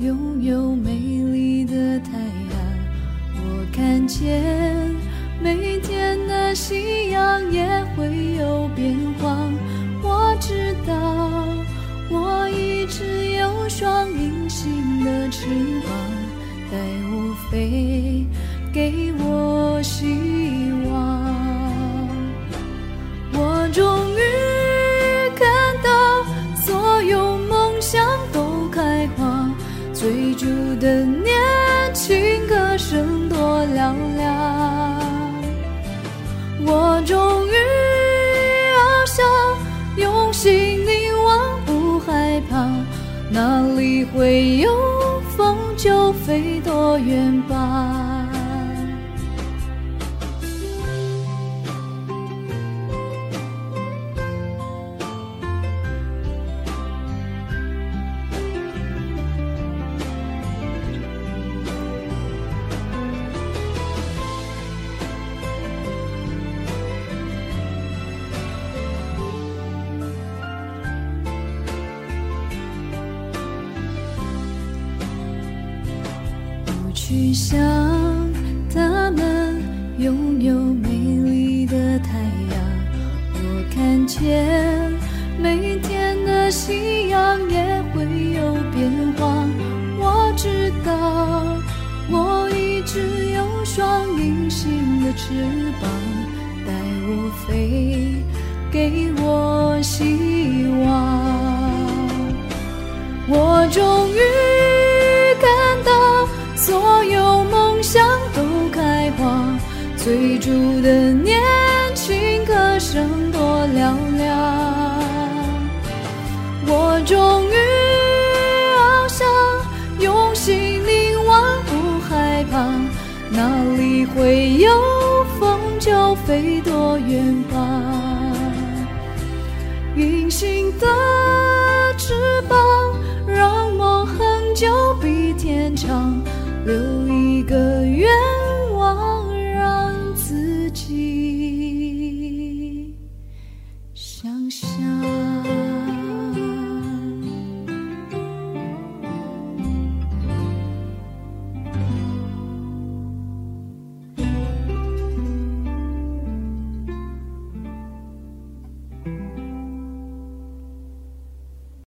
拥有美丽的太阳，我看见每天的夕阳也会有变化。我知道我一直有双隐形的翅膀，带我飞，给我希望。追逐的年轻歌声多嘹亮。我终于翱翔，用心凝望，不害怕，哪里会有风就飞多远吧。去想他们拥有美丽的太阳，我看见每天的夕阳也会有变化。我知道我一直有双隐形的翅膀，带我飞，给我希望。嘹亮。我终于翱翔，用心凝望，不害怕，哪里会有风就飞多远吧。隐形的想象。